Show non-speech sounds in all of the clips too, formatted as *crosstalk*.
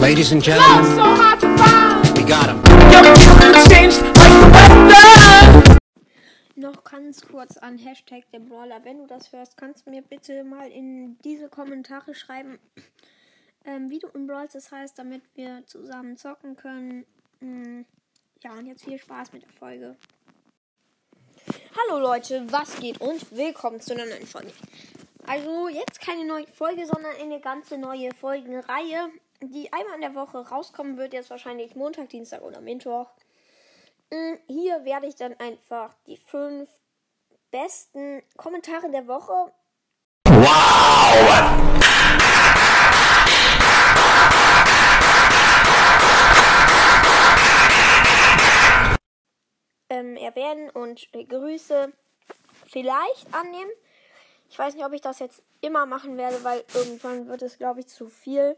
Ladies and gentlemen, so hard to find. we got him. Your changed like the weather. Noch ganz kurz an Hashtag der Brawler. Wenn du das hörst, kannst du mir bitte mal in diese Kommentare schreiben, ähm, wie du in Brawl das heißt, damit wir zusammen zocken können. Mm, ja, und jetzt viel Spaß mit der Folge. Hallo Leute, was geht und willkommen zu einer neuen Folge. Also jetzt keine neue Folge, sondern eine ganze neue Folgenreihe, die einmal in der Woche rauskommen wird. Jetzt wahrscheinlich Montag, Dienstag oder Mittwoch. Mm, Hier werde ich dann einfach die fünf besten Kommentare der Woche. Ähm, erwähnen und Grüße vielleicht annehmen. Ich weiß nicht, ob ich das jetzt immer machen werde, weil irgendwann wird es, glaube ich, zu viel.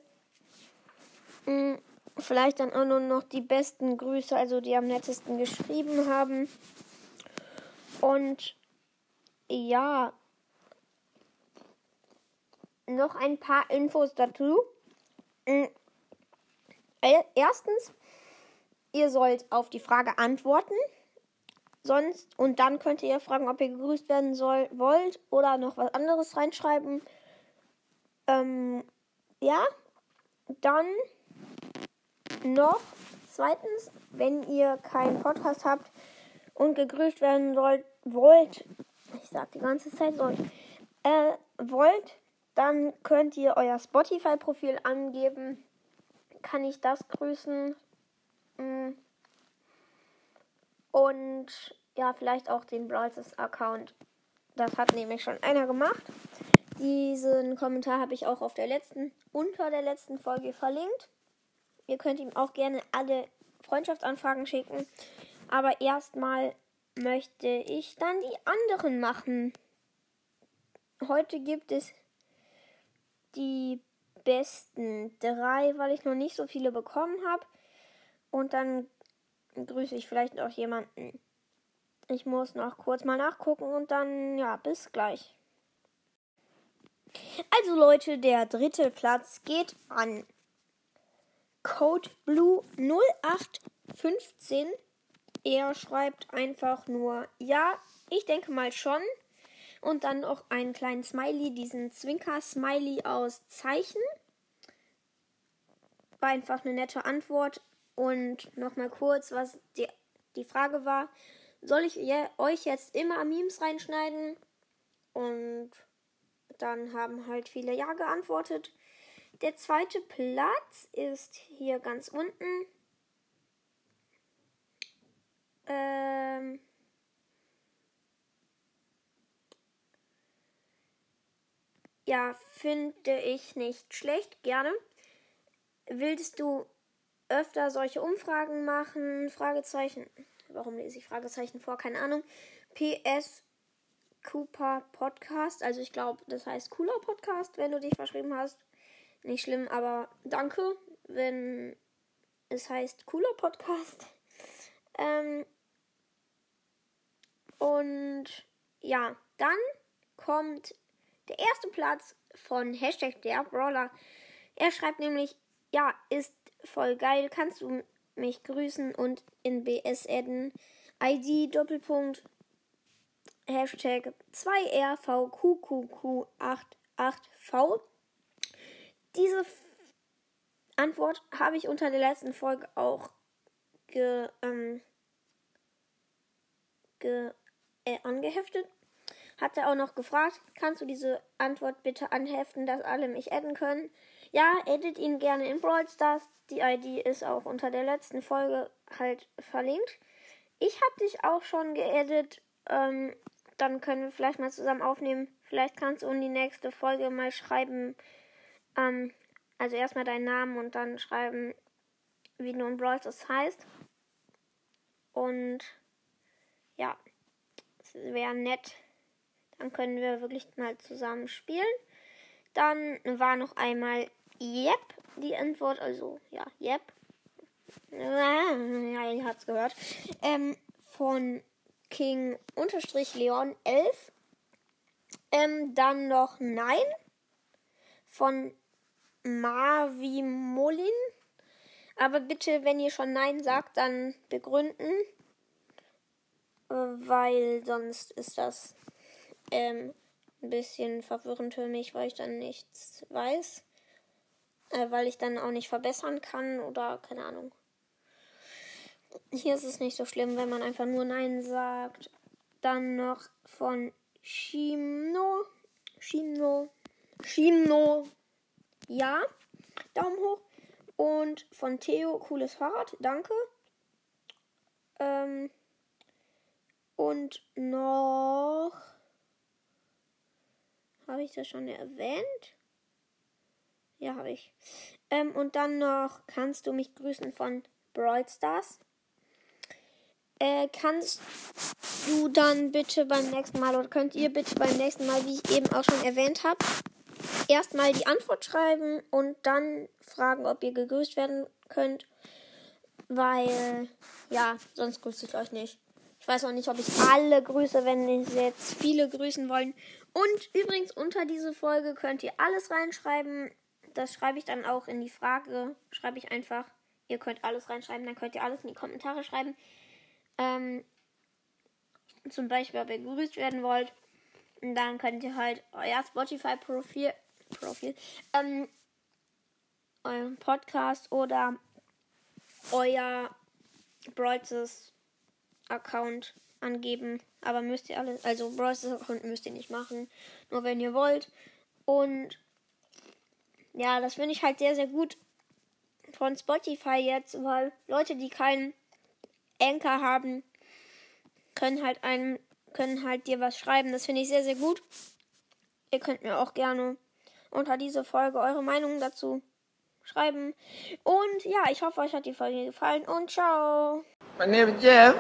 Vielleicht dann auch nur noch die besten Grüße, also die am nettesten geschrieben haben. Und ja, noch ein paar Infos dazu. Mm, äh, Erstens, ihr sollt auf die Frage antworten. Sonst, und dann könnt ihr fragen, ob ihr gegrüßt werden soll, wollt oder noch was anderes reinschreiben. Ähm, ja, dann noch zweitens, wenn ihr keinen Podcast habt und gegrüßt werden sollt, wollt, ich sag die ganze Zeit sollt, äh, wollt, dann könnt ihr euer Spotify-Profil angeben. Kann ich das grüßen? Mm. Und ja, vielleicht auch den Brawlers Account. Das hat nämlich schon einer gemacht. Diesen Kommentar habe ich auch auf der letzten, unter der letzten Folge verlinkt. Ihr könnt ihm auch gerne alle Freundschaftsanfragen schicken. Aber erstmal möchte ich dann die anderen machen. Heute gibt es die besten drei, weil ich noch nicht so viele bekommen habe. Und dann grüße ich vielleicht auch jemanden. Ich muss noch kurz mal nachgucken und dann, ja, bis gleich. Also Leute, der dritte Platz geht an Code Blue 0815. Er schreibt einfach nur ja, ich denke mal schon. Und dann noch einen kleinen Smiley, diesen Zwinker-Smiley aus Zeichen. War einfach eine nette Antwort. Und nochmal kurz, was die, die Frage war. Soll ich euch jetzt immer Memes reinschneiden? Und dann haben halt viele Ja geantwortet. Der zweite Platz ist hier ganz unten. Ähm ja, finde ich nicht schlecht, gerne. Willst du öfter solche Umfragen machen? Fragezeichen. Warum lese ich Fragezeichen vor? Keine Ahnung. PS Cooper Podcast. Also ich glaube, das heißt cooler Podcast, wenn du dich verschrieben hast. Nicht schlimm, aber danke, wenn es heißt cooler Podcast. *laughs* Ähm, und ja, dann kommt der erste Platz von Hashtag der Brawler. Er schreibt nämlich, ja, ist voll geil, kannst du mich grüßen und in BS adden. ID Doppelpunkt Hashtag 2RVQQQ88V. Diese Antwort habe ich unter der letzten Folge auch ge, ähm, ge, äh, angeheftet. Hat er auch noch gefragt, kannst du diese Antwort bitte anheften, dass alle mich adden können? Ja, edit ihn gerne in Brawl Stars. Die ID ist auch unter der letzten Folge halt verlinkt. Ich habe dich auch schon geedit. Ähm, dann können wir vielleicht mal zusammen aufnehmen. Vielleicht kannst du in die nächste Folge mal schreiben, ähm, also erstmal deinen Namen und dann schreiben, wie du in Brawl das heißt. Und ja, es wäre nett. Dann können wir wirklich mal zusammen spielen. Dann war noch einmal Yep die Antwort. Also ja, Yep. *laughs* Ja, ihr habt's gehört. Ähm, von King unterstrich Leon 11. Ähm, dann noch Nein von Marvi Molin. Aber bitte, wenn ihr schon Nein sagt, dann begründen. Weil sonst ist das ähm, ein bisschen verwirrend für mich, weil ich dann nichts weiß. Äh, weil ich dann auch nicht verbessern kann oder keine Ahnung. Hier ist es nicht so schlimm, wenn man einfach nur Nein sagt. Dann noch von Shimno. Shimno. Shimno. Ja. Daumen hoch. Und von Theo, cooles Fahrrad. Danke. Ähm. Und noch. Habe ich das schon erwähnt? Ja, habe ich. Ähm, und dann noch kannst du mich grüßen von Brawl Stars. Äh, kannst du dann bitte beim nächsten Mal oder könnt ihr bitte beim nächsten Mal, wie ich eben auch schon erwähnt habe, erstmal die Antwort schreiben und dann fragen, ob ihr gegrüßt werden könnt. Weil, ja, sonst grüße ich euch nicht. Ich weiß auch nicht, ob ich alle grüße, wenn ich jetzt viele grüßen wollen. Und übrigens, unter diese Folge könnt ihr alles reinschreiben. Das schreibe ich dann auch in die Frage. Schreibe ich einfach. Ihr könnt alles reinschreiben, dann könnt ihr alles in die Kommentare schreiben. Ähm, zum Beispiel, ob ihr gegrüßt werden wollt. Und dann könnt ihr halt euer Spotify-Profil, Profil, ähm, euren Podcast oder euer Brawlers Account angeben. Aber müsst ihr alles, also Brawlers Account müsst ihr nicht machen. Nur wenn ihr wollt. Und ja, das finde ich halt sehr, sehr gut von Spotify jetzt, weil Leute, die keinen Anchor haben, können halt einen, können halt dir was schreiben. Das finde ich sehr, sehr gut. Ihr könnt mir auch gerne unter diese Folge eure Meinung dazu schreiben. Und ja, ich hoffe, euch hat die Folge gefallen und ciao. My name is Jeff.